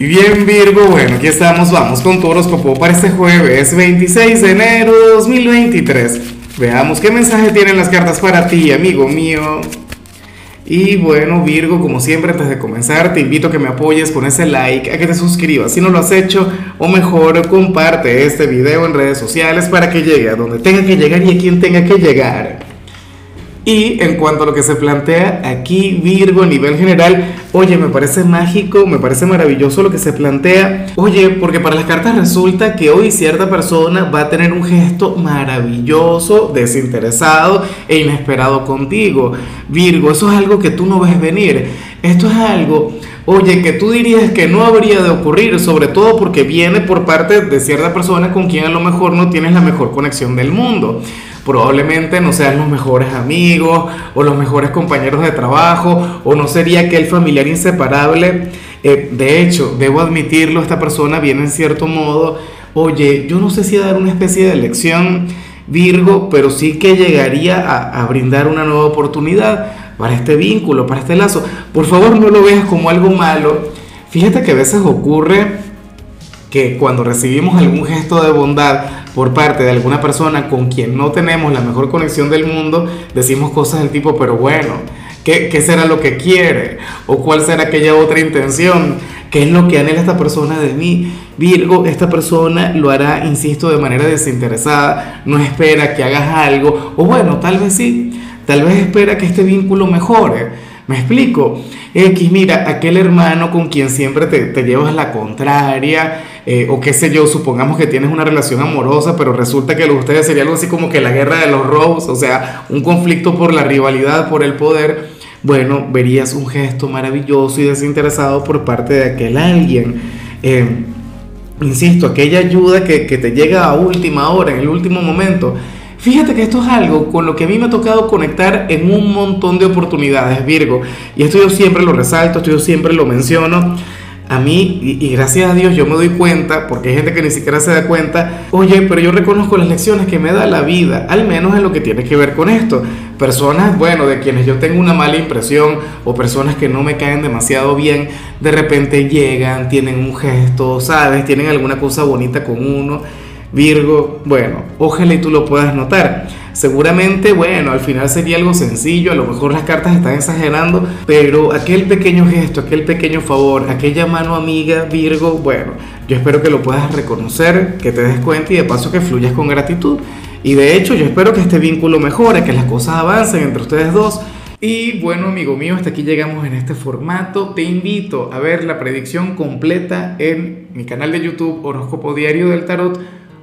Y bien Virgo, bueno, aquí estamos, vamos con tu horóscopo para este jueves 26 de enero de 2023. Veamos qué mensaje tienen las cartas para ti, amigo mío. Y bueno, Virgo, como siempre, antes de comenzar, te invito a que me apoyes con ese like, a que te suscribas si no lo has hecho, o mejor, comparte este video en redes sociales para que llegue a donde tenga que llegar y a quien tenga que llegar. Y en cuanto a lo que se plantea aquí, Virgo, a nivel general, oye, me parece mágico, me parece maravilloso lo que se plantea. Oye, porque para las cartas resulta que hoy cierta persona va a tener un gesto maravilloso, desinteresado e inesperado contigo. Virgo, eso es algo que tú no ves venir. Esto es algo, oye, que tú dirías que no habría de ocurrir, sobre todo porque viene por parte de cierta persona con quien a lo mejor no tienes la mejor conexión del mundo probablemente no sean los mejores amigos o los mejores compañeros de trabajo o no sería aquel familiar inseparable. Eh, de hecho, debo admitirlo, esta persona viene en cierto modo, oye, yo no sé si dar una especie de lección Virgo, pero sí que llegaría a, a brindar una nueva oportunidad para este vínculo, para este lazo. Por favor, no lo veas como algo malo. Fíjate que a veces ocurre que cuando recibimos algún gesto de bondad por parte de alguna persona con quien no tenemos la mejor conexión del mundo, decimos cosas del tipo, pero bueno, ¿qué, qué será lo que quiere? ¿O cuál será aquella otra intención? ¿Qué es lo que anhela esta persona de mí? Virgo, esta persona lo hará, insisto, de manera desinteresada, no espera que hagas algo, o bueno, tal vez sí, tal vez espera que este vínculo mejore. ¿Me explico? X, mira, aquel hermano con quien siempre te, te llevas la contraria, eh, o qué sé yo, supongamos que tienes una relación amorosa, pero resulta que lo de ustedes sería algo así como que la guerra de los robos, o sea, un conflicto por la rivalidad, por el poder, bueno, verías un gesto maravilloso y desinteresado por parte de aquel alguien. Eh, insisto, aquella ayuda que, que te llega a última hora, en el último momento. Fíjate que esto es algo con lo que a mí me ha tocado conectar en un montón de oportunidades, Virgo. Y esto yo siempre lo resalto, esto yo siempre lo menciono a mí, y, gracias a Dios yo me doy cuenta, porque hay gente que ni siquiera se da cuenta, oye, pero yo reconozco las lecciones que me da la vida, al menos en lo que tiene que ver con esto. Personas, bueno, de quienes yo tengo una mala impresión o personas que no me caen demasiado bien, de repente llegan, tienen un gesto, ¿sabes? Tienen alguna cosa bonita con uno Virgo, bueno, ojalá y tú lo puedas notar. Seguramente, bueno, al final sería algo sencillo, a lo mejor las cartas están exagerando, pero aquel pequeño gesto, aquel pequeño favor, aquella mano amiga, Virgo, bueno, yo espero que lo puedas reconocer, que te des cuenta y de paso que fluyas con gratitud. Y de hecho, yo espero que este vínculo mejore, que las cosas avancen entre ustedes dos. Y bueno, amigo mío, hasta aquí llegamos en este formato. Te invito a ver la predicción completa en mi canal de YouTube Horóscopo Diario del Tarot